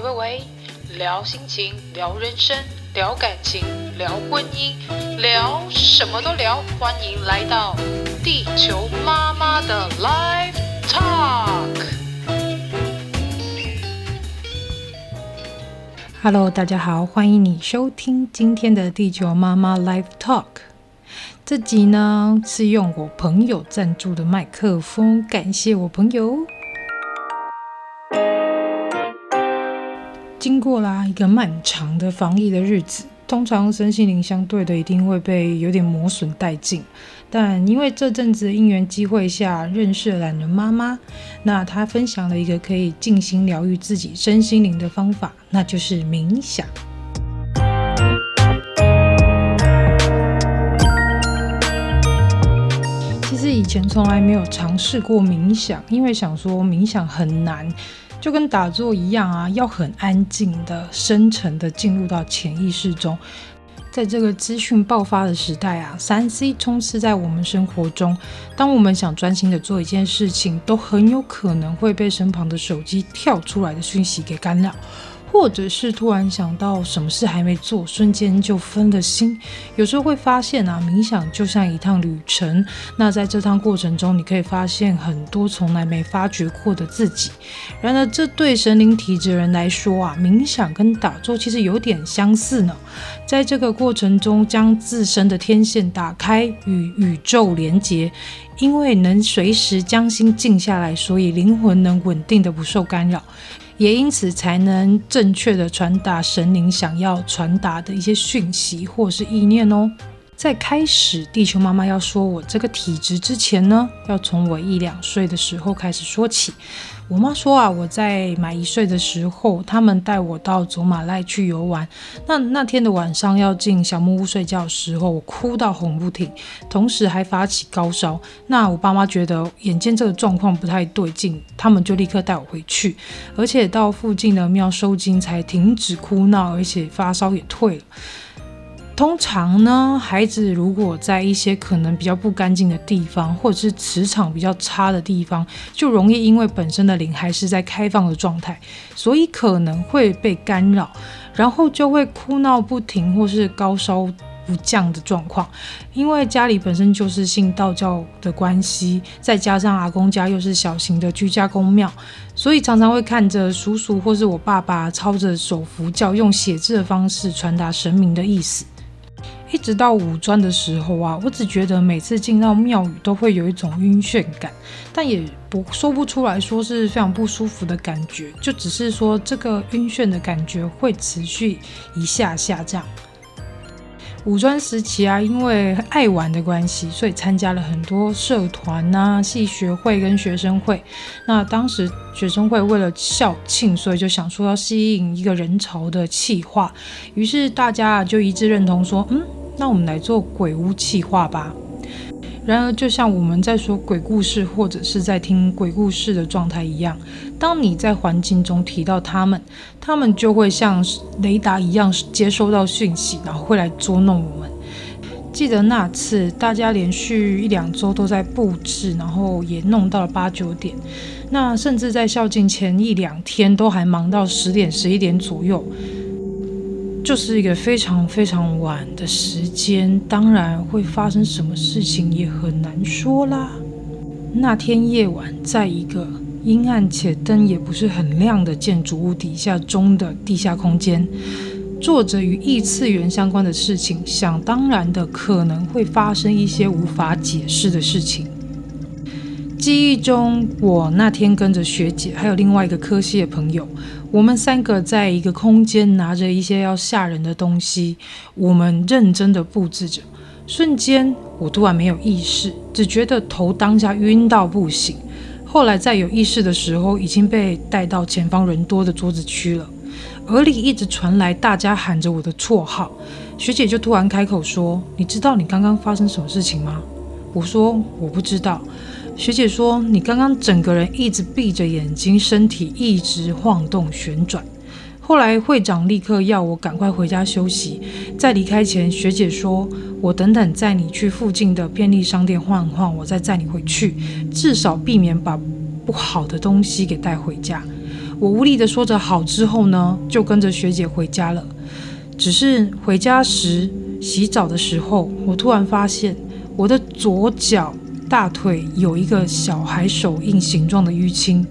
喂喂喂，聊心情，聊人生，聊感情，聊婚姻，聊什么都聊。欢迎来到地球妈妈的 Live Talk。Hello，大家好，欢迎你收听今天的地球妈妈 Live Talk。这集呢是用我朋友赞助的麦克风，感谢我朋友。经过啦一个漫长的防疫的日子，通常身心灵相对的一定会被有点磨损殆尽。但因为这阵子的因缘机会下认识了榄仁妈妈，那她分享了一个可以静心疗愈自己身心灵的方法，那就是冥想。其实以前从来没有尝试过冥想，因为想说冥想很难。就跟打坐一样啊，要很安静的、深沉的进入到潜意识中。在这个资讯爆发的时代啊，三 C 充斥在我们生活中。当我们想专心的做一件事情，都很有可能会被身旁的手机跳出来的讯息给干扰。或者是突然想到什么事还没做，瞬间就分了心。有时候会发现啊，冥想就像一趟旅程。那在这趟过程中，你可以发现很多从来没发觉过的自己。然而，这对神灵体质人来说啊，冥想跟打坐其实有点相似呢。在这个过程中，将自身的天线打开，与宇宙连接。因为能随时将心静下来，所以灵魂能稳定的不受干扰。也因此才能正确的传达神灵想要传达的一些讯息或是意念哦。在开始地球妈妈要说我这个体质之前呢，要从我一两岁的时候开始说起。我妈说啊，我在满一岁的时候，他们带我到祖马濑去游玩。那那天的晚上要进小木屋睡觉的时候，我哭到哄不停，同时还发起高烧。那我爸妈觉得眼见这个状况不太对劲，他们就立刻带我回去，而且到附近的庙收惊才停止哭闹，而且发烧也退了。通常呢，孩子如果在一些可能比较不干净的地方，或者是磁场比较差的地方，就容易因为本身的灵还是在开放的状态，所以可能会被干扰，然后就会哭闹不停，或是高烧不降的状况。因为家里本身就是信道教的关系，再加上阿公家又是小型的居家公庙，所以常常会看着叔叔或是我爸爸操着手符教，用写字的方式传达神明的意思。一直到五专的时候啊，我只觉得每次进到庙宇都会有一种晕眩感，但也不说不出来说是非常不舒服的感觉，就只是说这个晕眩的感觉会持续一下下这样。五专时期啊，因为爱玩的关系，所以参加了很多社团呐、系学会跟学生会。那当时学生会为了校庆，所以就想说要吸引一个人潮的企划，于是大家就一致认同说，嗯。那我们来做鬼屋企划吧。然而，就像我们在说鬼故事或者是在听鬼故事的状态一样，当你在环境中提到他们，他们就会像雷达一样接收到讯息，然后会来捉弄我们。记得那次，大家连续一两周都在布置，然后也弄到了八九点。那甚至在校庆前一两天，都还忙到十点、十一点左右。就是一个非常非常晚的时间，当然会发生什么事情也很难说啦。那天夜晚，在一个阴暗且灯也不是很亮的建筑物底下中的地下空间，做着与异次元相关的事情，想当然的可能会发生一些无法解释的事情。记忆中，我那天跟着学姐，还有另外一个科系的朋友，我们三个在一个空间拿着一些要吓人的东西，我们认真的布置着。瞬间，我突然没有意识，只觉得头当下晕到不行。后来在有意识的时候，已经被带到前方人多的桌子区了。耳里一直传来大家喊着我的绰号，学姐就突然开口说：“你知道你刚刚发生什么事情吗？”我说：“我不知道。”学姐说：“你刚刚整个人一直闭着眼睛，身体一直晃动旋转。”后来会长立刻要我赶快回家休息。在离开前，学姐说：“我等等载你去附近的便利商店晃一晃，我再载你回去，至少避免把不好的东西给带回家。”我无力地说着好之后呢，就跟着学姐回家了。只是回家时洗澡的时候，我突然发现我的左脚大腿有一个小孩手印形状的淤青。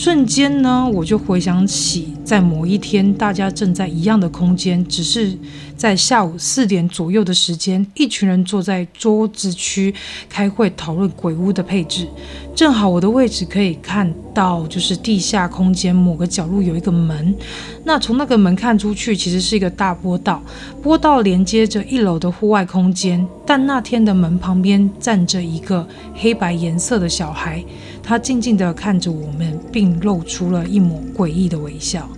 瞬间呢，我就回想起在某一天，大家正在一样的空间，只是在下午四点左右的时间，一群人坐在桌子区开会讨论鬼屋的配置。正好我的位置可以看到，就是地下空间某个角落有一个门。那从那个门看出去，其实是一个大波道，波道连接着一楼的户外空间。但那天的门旁边站着一个黑白颜色的小孩。他静静地看着我们，并露出了一抹诡异的微笑。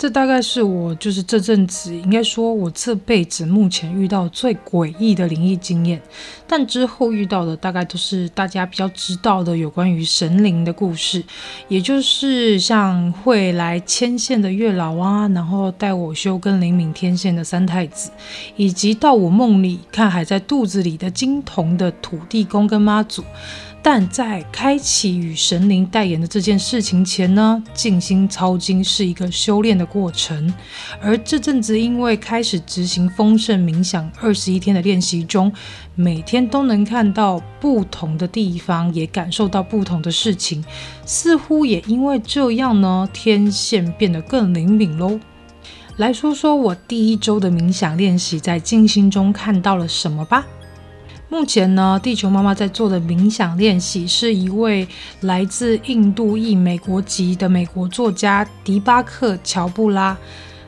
这大概是我就是这阵子，应该说我这辈子目前遇到最诡异的灵异经验。但之后遇到的大概都是大家比较知道的有关于神灵的故事，也就是像会来牵线的月老啊，然后带我修跟灵敏天线的三太子，以及到我梦里看还在肚子里的金童的土地公跟妈祖。但在开启与神灵代言的这件事情前呢，静心抄经是一个修炼的过程。而这阵子因为开始执行丰盛冥想二十一天的练习中，每天都能看到不同的地方，也感受到不同的事情，似乎也因为这样呢，天线变得更灵敏喽。来说说我第一周的冥想练习，在静心中看到了什么吧。目前呢，地球妈妈在做的冥想练习是一位来自印度裔美国籍的美国作家迪巴克·乔布拉。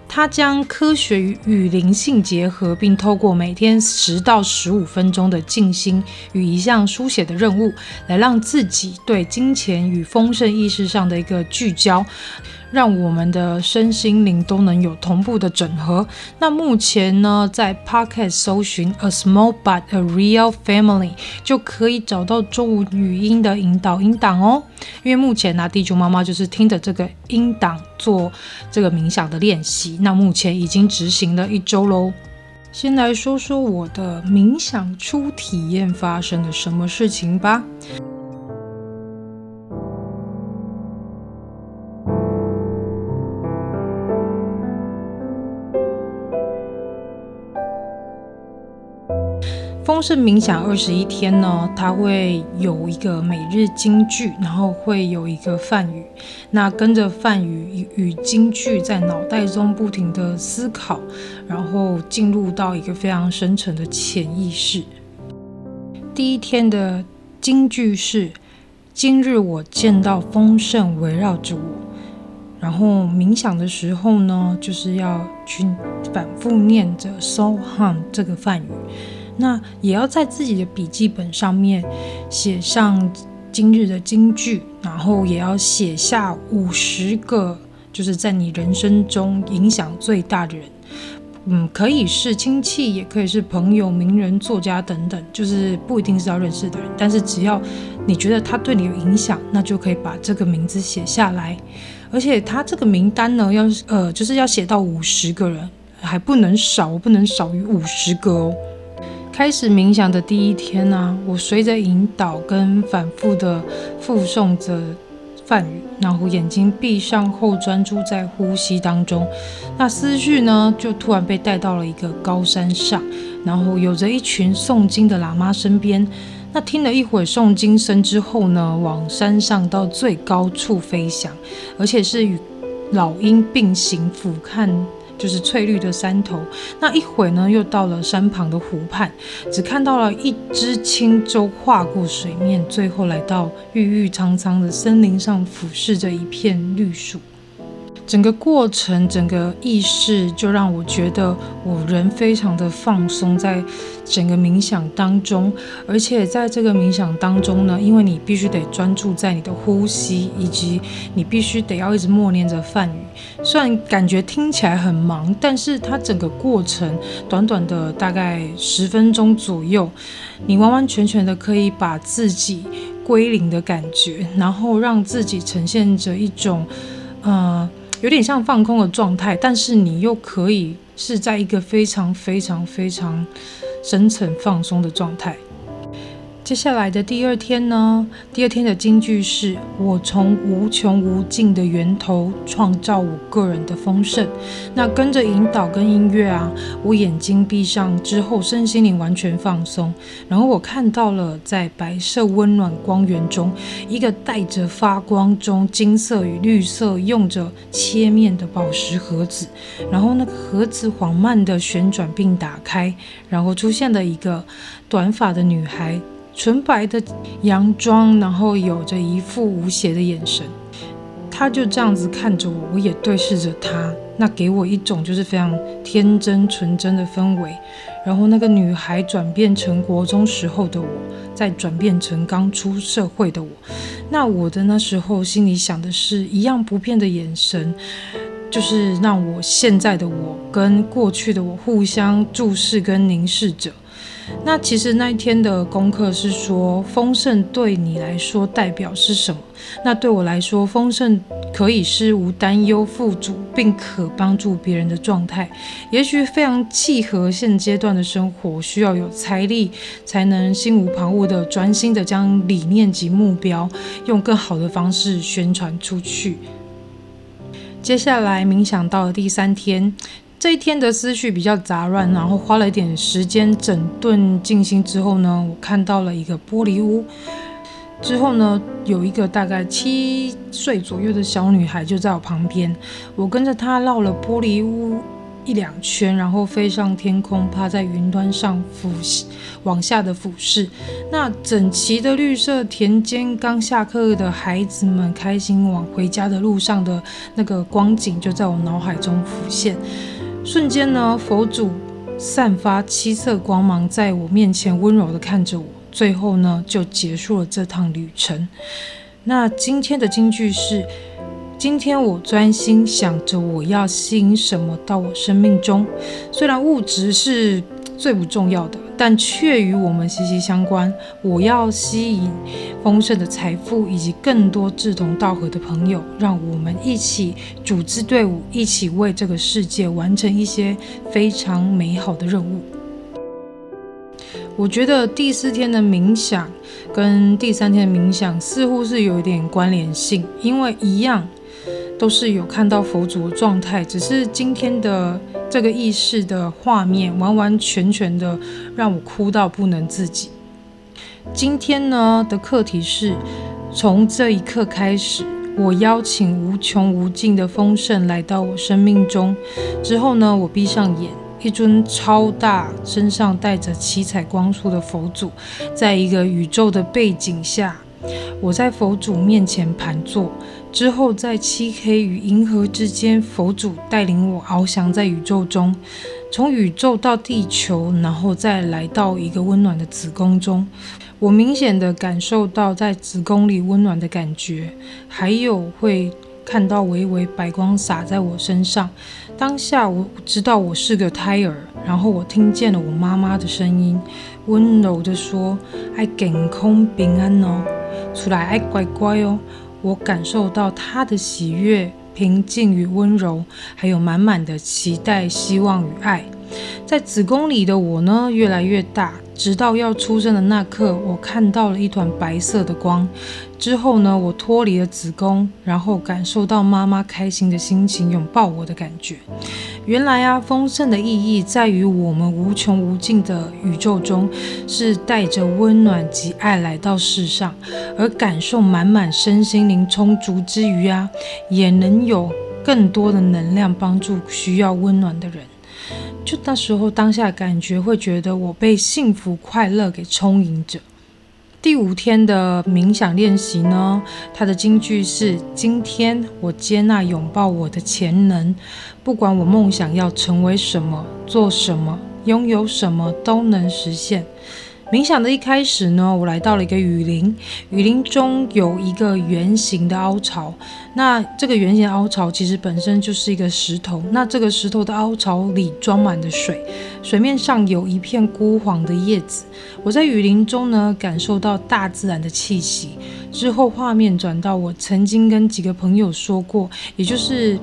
他将科学与灵性结合，并透过每天十到十五分钟的静心与一项书写的任务，来让自己对金钱与丰盛意识上的一个聚焦。让我们的身心灵都能有同步的整合。那目前呢，在 Pocket 搜寻 A Small But A Real Family 就可以找到中文语音的引导音档哦。因为目前呢，地球妈妈就是听着这个音档做这个冥想的练习。那目前已经执行了一周喽。先来说说我的冥想初体验发生了什么事情吧。丰盛冥想二十一天呢，它会有一个每日金句，然后会有一个梵语。那跟着梵语与金句在脑袋中不停地思考，然后进入到一个非常深层的潜意识。第一天的金句是：今日我见到丰盛围绕着我。然后冥想的时候呢，就是要去反复念着 Soham 这个梵语。那也要在自己的笔记本上面写上今日的金句，然后也要写下五十个，就是在你人生中影响最大的人，嗯，可以是亲戚，也可以是朋友、名人、作家等等，就是不一定是要认识的人，但是只要你觉得他对你有影响，那就可以把这个名字写下来。而且他这个名单呢，要呃，就是要写到五十个人，还不能少，不能少于五十个哦。开始冥想的第一天呢、啊，我随着引导跟反复的复诵着梵语，然后眼睛闭上后专注在呼吸当中。那思绪呢，就突然被带到了一个高山上，然后有着一群诵经的喇嘛身边。那听了一会诵经声之后呢，往山上到最高处飞翔，而且是与老鹰并行俯瞰。就是翠绿的山头，那一会呢，又到了山旁的湖畔，只看到了一只轻舟划过水面，最后来到郁郁苍苍的森林上，俯视着一片绿树。整个过程，整个意识就让我觉得我人非常的放松，在整个冥想当中，而且在这个冥想当中呢，因为你必须得专注在你的呼吸，以及你必须得要一直默念着梵语。虽然感觉听起来很忙，但是它整个过程短短的大概十分钟左右，你完完全全的可以把自己归零的感觉，然后让自己呈现着一种，呃。有点像放空的状态，但是你又可以是在一个非常非常非常深层放松的状态。接下来的第二天呢，第二天的金句是：我从无穷无尽的源头创造我个人的丰盛。那跟着引导跟音乐啊，我眼睛闭上之后，身心灵完全放松。然后我看到了在白色温暖光源中，一个带着发光中金色与绿色用着切面的宝石盒子。然后那个盒子缓慢地旋转并打开，然后出现了一个短发的女孩。纯白的洋装，然后有着一副无邪的眼神，他就这样子看着我，我也对视着他，那给我一种就是非常天真纯真的氛围。然后那个女孩转变成国中时候的我，再转变成刚出社会的我，那我的那时候心里想的是一样不变的眼神，就是让我现在的我跟过去的我互相注视跟凝视着。那其实那一天的功课是说，丰盛对你来说代表是什么？那对我来说，丰盛可以是无担忧、富足，并可帮助别人的状态。也许非常契合现阶段的生活，需要有财力才能心无旁骛的专心的将理念及目标用更好的方式宣传出去。接下来冥想到了第三天。这一天的思绪比较杂乱，然后花了一点时间整顿静心之后呢，我看到了一个玻璃屋。之后呢，有一个大概七岁左右的小女孩就在我旁边，我跟着她绕了玻璃屋一两圈，然后飞上天空，趴在云端上俯往下的俯视。那整齐的绿色田间，刚下课的孩子们开心往回家的路上的那个光景，就在我脑海中浮现。瞬间呢，佛祖散发七色光芒，在我面前温柔的看着我。最后呢，就结束了这趟旅程。那今天的金句是：今天我专心想着我要吸引什么到我生命中。虽然物质是最不重要的。但却与我们息息相关。我要吸引丰盛的财富以及更多志同道合的朋友，让我们一起组织队伍，一起为这个世界完成一些非常美好的任务。我觉得第四天的冥想跟第三天的冥想似乎是有一点关联性，因为一样都是有看到佛祖的状态，只是今天的。这个意识的画面，完完全全的让我哭到不能自己。今天呢的课题是，从这一刻开始，我邀请无穷无尽的丰盛来到我生命中。之后呢，我闭上眼，一尊超大、身上带着七彩光束的佛祖，在一个宇宙的背景下，我在佛祖面前盘坐。之后，在漆黑与银河之间，佛祖带领我翱翔在宇宙中，从宇宙到地球，然后再来到一个温暖的子宫中。我明显的感受到在子宫里温暖的感觉，还有会看到微微白光洒在我身上。当下我知道我是个胎儿，然后我听见了我妈妈的声音，温柔地说：“爱健康平安哦，出来爱乖乖哦。”我感受到他的喜悦、平静与温柔，还有满满的期待、希望与爱。在子宫里的我呢，越来越大。直到要出生的那刻，我看到了一团白色的光。之后呢，我脱离了子宫，然后感受到妈妈开心的心情，拥抱我的感觉。原来啊，丰盛的意义在于我们无穷无尽的宇宙中，是带着温暖及爱来到世上，而感受满满身心灵充足之余啊，也能有更多的能量帮助需要温暖的人。就那时候，当下感觉会觉得我被幸福快乐给充盈着。第五天的冥想练习呢，它的金句是：今天我接纳拥抱我的潜能，不管我梦想要成为什么、做什么、拥有什么，都能实现。冥想的一开始呢，我来到了一个雨林，雨林中有一个圆形的凹槽。那这个圆形凹槽其实本身就是一个石头。那这个石头的凹槽里装满了水，水面上有一片枯黄的叶子。我在雨林中呢，感受到大自然的气息。之后画面转到我曾经跟几个朋友说过，也就是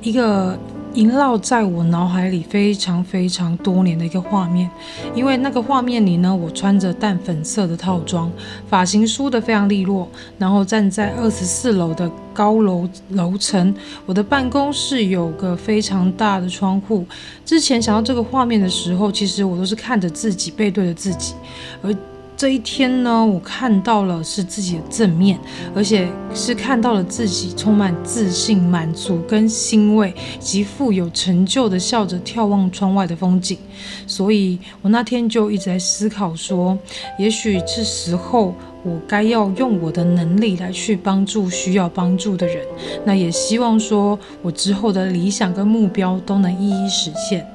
一个萦绕在我脑海里非常非常多年的一个画面，因为那个画面里呢，我穿着淡粉色的套装，发型梳得非常利落，然后站在二十四楼的高楼楼层，我的办公室有个非常大的窗户。之前想到这个画面的时候，其实我都是看着自己，背对着自己，而。这一天呢，我看到了是自己的正面，而且是看到了自己充满自信、满足跟欣慰，极富有成就的笑着眺望窗外的风景。所以我那天就一直在思考说，也许是时候我该要用我的能力来去帮助需要帮助的人。那也希望说我之后的理想跟目标都能一一实现。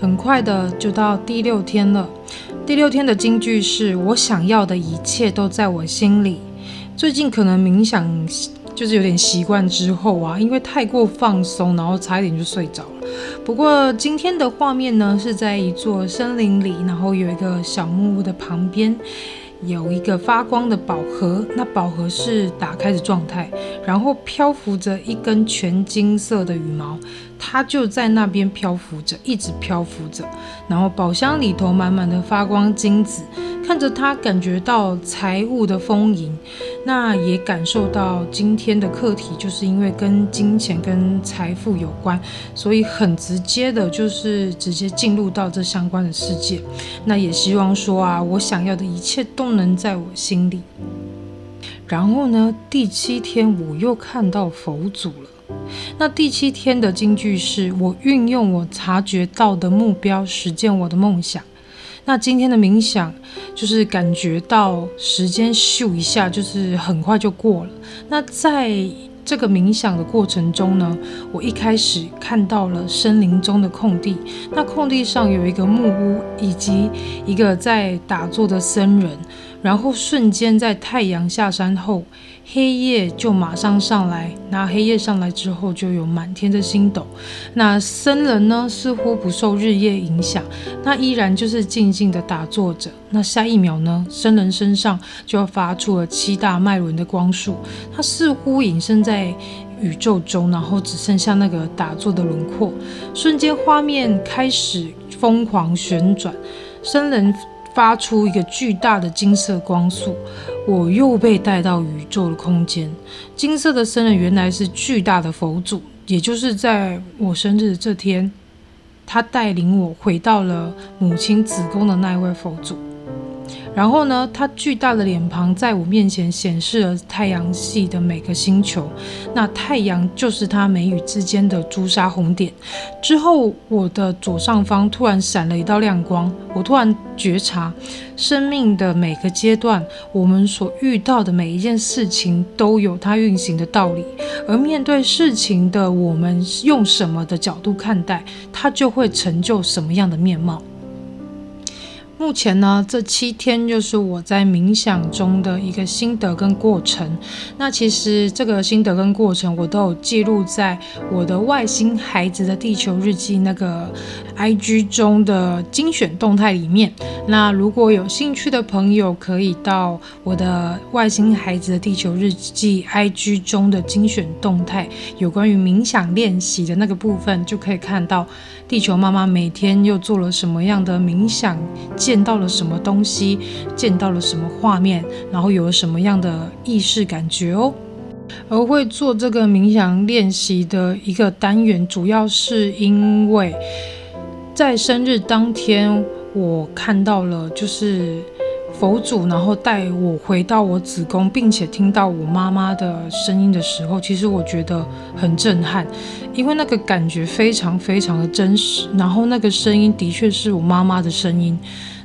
很快的就到第六天了。第六天的金句是我想要的一切都在我心里。最近可能冥想就是有点习惯之后啊，因为太过放松，然后差一点就睡着了。不过今天的画面呢，是在一座森林里，然后有一个小木屋的旁边。有一个发光的宝盒，那宝盒是打开的状态，然后漂浮着一根全金色的羽毛，它就在那边漂浮着，一直漂浮着。然后宝箱里头满满的发光金子，看着它，感觉到财务的丰盈，那也感受到今天的课题，就是因为跟金钱跟财富有关，所以很直接的，就是直接进入到这相关的世界。那也希望说啊，我想要的一切都能在我心里。然后呢，第七天我又看到佛祖了。那第七天的金句是我运用我察觉到的目标，实践我的梦想。那今天的冥想就是感觉到时间咻一下，就是很快就过了。那在这个冥想的过程中呢，我一开始看到了森林中的空地，那空地上有一个木屋以及一个在打坐的僧人。然后瞬间在太阳下山后，黑夜就马上上来。那黑夜上来之后，就有满天的星斗。那僧人呢，似乎不受日夜影响，那依然就是静静的打坐着。那下一秒呢，僧人身上就要发出了七大脉轮的光束，他似乎隐身在宇宙中，然后只剩下那个打坐的轮廓。瞬间画面开始疯狂旋转，僧人。发出一个巨大的金色光束，我又被带到宇宙的空间。金色的僧人原来是巨大的佛祖，也就是在我生日这天，他带领我回到了母亲子宫的那一位佛祖。然后呢，他巨大的脸庞在我面前显示了太阳系的每个星球，那太阳就是他眉宇之间的朱砂红点。之后，我的左上方突然闪了一道亮光，我突然觉察，生命的每个阶段，我们所遇到的每一件事情都有它运行的道理，而面对事情的我们用什么的角度看待，它就会成就什么样的面貌。目前呢，这七天就是我在冥想中的一个心得跟过程。那其实这个心得跟过程，我都有记录在我的外星孩子的地球日记那个 IG 中的精选动态里面。那如果有兴趣的朋友，可以到我的外星孩子的地球日记 IG 中的精选动态，有关于冥想练习的那个部分，就可以看到地球妈妈每天又做了什么样的冥想。见到了什么东西，见到了什么画面，然后有了什么样的意识感觉哦。而会做这个冥想练习的一个单元，主要是因为在生日当天，我看到了就是。佛祖，然后带我回到我子宫，并且听到我妈妈的声音的时候，其实我觉得很震撼，因为那个感觉非常非常的真实。然后那个声音的确是我妈妈的声音。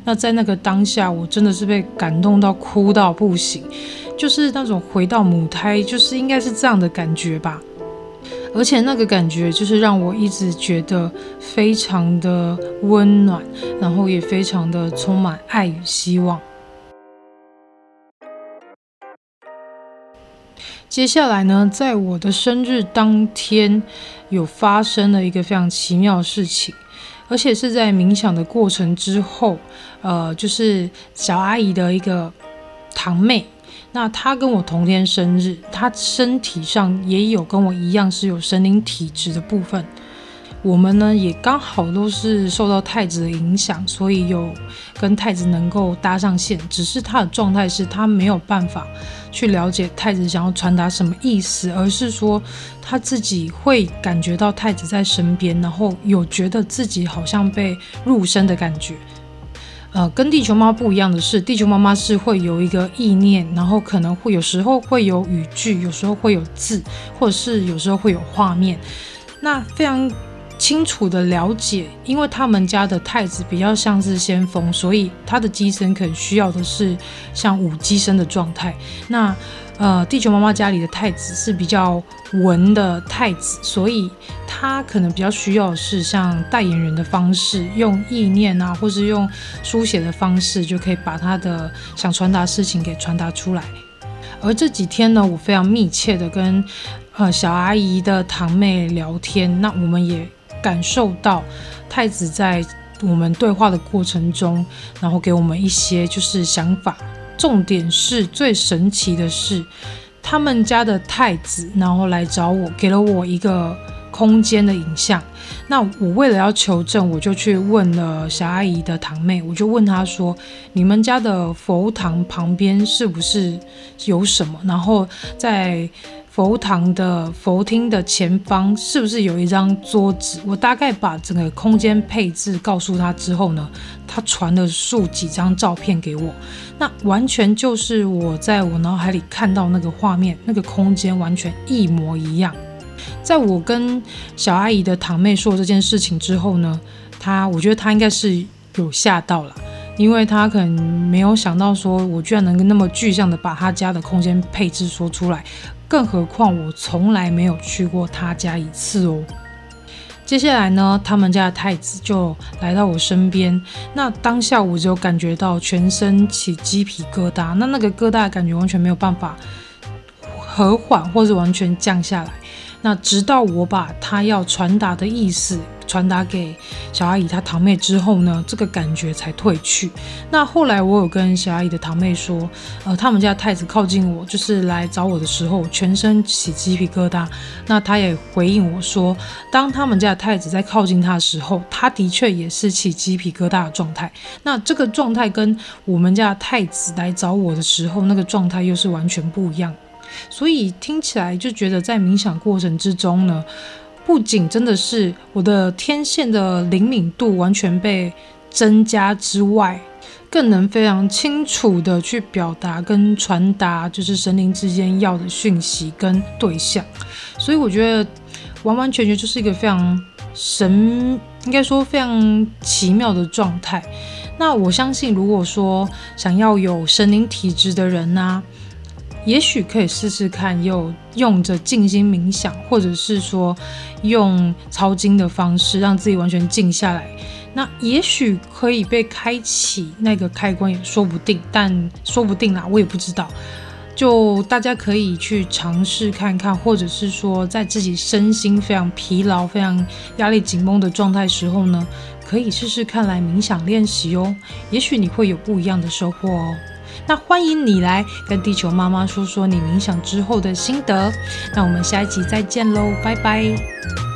那在那个当下，我真的是被感动到哭到不行，就是那种回到母胎，就是应该是这样的感觉吧。而且那个感觉就是让我一直觉得非常的温暖，然后也非常的充满爱与希望。接下来呢，在我的生日当天，有发生了一个非常奇妙的事情，而且是在冥想的过程之后，呃，就是小阿姨的一个堂妹，那他跟我同天生日，他身体上也有跟我一样是有神灵体质的部分。我们呢也刚好都是受到太子的影响，所以有跟太子能够搭上线。只是他的状态是他没有办法去了解太子想要传达什么意思，而是说他自己会感觉到太子在身边，然后有觉得自己好像被入身的感觉。呃，跟地球妈妈不一样的是，地球妈妈是会有一个意念，然后可能会有时候会有语句，有时候会有字，或者是有时候会有画面。那非常。清楚的了解，因为他们家的太子比较像是先锋，所以他的机身可能需要的是像五机身的状态。那呃，地球妈妈家里的太子是比较文的太子，所以他可能比较需要的是像代言人的方式，用意念啊，或是用书写的方式，就可以把他的想传达事情给传达出来。而这几天呢，我非常密切的跟呃小阿姨的堂妹聊天，那我们也。感受到太子在我们对话的过程中，然后给我们一些就是想法。重点是最神奇的是，他们家的太子然后来找我，给了我一个空间的影像。那我为了要求证，我就去问了小阿姨的堂妹，我就问她说：“你们家的佛堂旁边是不是有什么？”然后在佛堂的佛厅的前方是不是有一张桌子？我大概把整个空间配置告诉他之后呢，他传了数几张照片给我，那完全就是我在我脑海里看到那个画面，那个空间完全一模一样。在我跟小阿姨的堂妹说这件事情之后呢，她我觉得她应该是有吓到了，因为她可能没有想到说我居然能够那么具象的把她家的空间配置说出来。更何况我从来没有去过他家一次哦。接下来呢，他们家的太子就来到我身边。那当下我就感觉到全身起鸡皮疙瘩，那那个疙瘩感觉完全没有办法和缓或者完全降下来。那直到我把他要传达的意思。传达给小阿姨她堂妹之后呢，这个感觉才退去。那后来我有跟小阿姨的堂妹说，呃，他们家太子靠近我，就是来找我的时候，全身起鸡皮疙瘩。那他也回应我说，当他们家太子在靠近他的时候，他的确也是起鸡皮疙瘩的状态。那这个状态跟我们家太子来找我的时候，那个状态又是完全不一样。所以听起来就觉得在冥想过程之中呢。不仅真的是我的天线的灵敏度完全被增加之外，更能非常清楚的去表达跟传达，就是神灵之间要的讯息跟对象。所以我觉得完完全全就是一个非常神，应该说非常奇妙的状态。那我相信，如果说想要有神灵体质的人呢、也许可以试试看，又用着静心冥想，或者是说用抄经的方式，让自己完全静下来。那也许可以被开启那个开关，也说不定。但说不定啦，我也不知道。就大家可以去尝试看看，或者是说在自己身心非常疲劳、非常压力紧绷的状态时候呢，可以试试看来冥想练习哦。也许你会有不一样的收获哦。那欢迎你来跟地球妈妈说说你冥想之后的心得。那我们下一集再见喽，拜拜。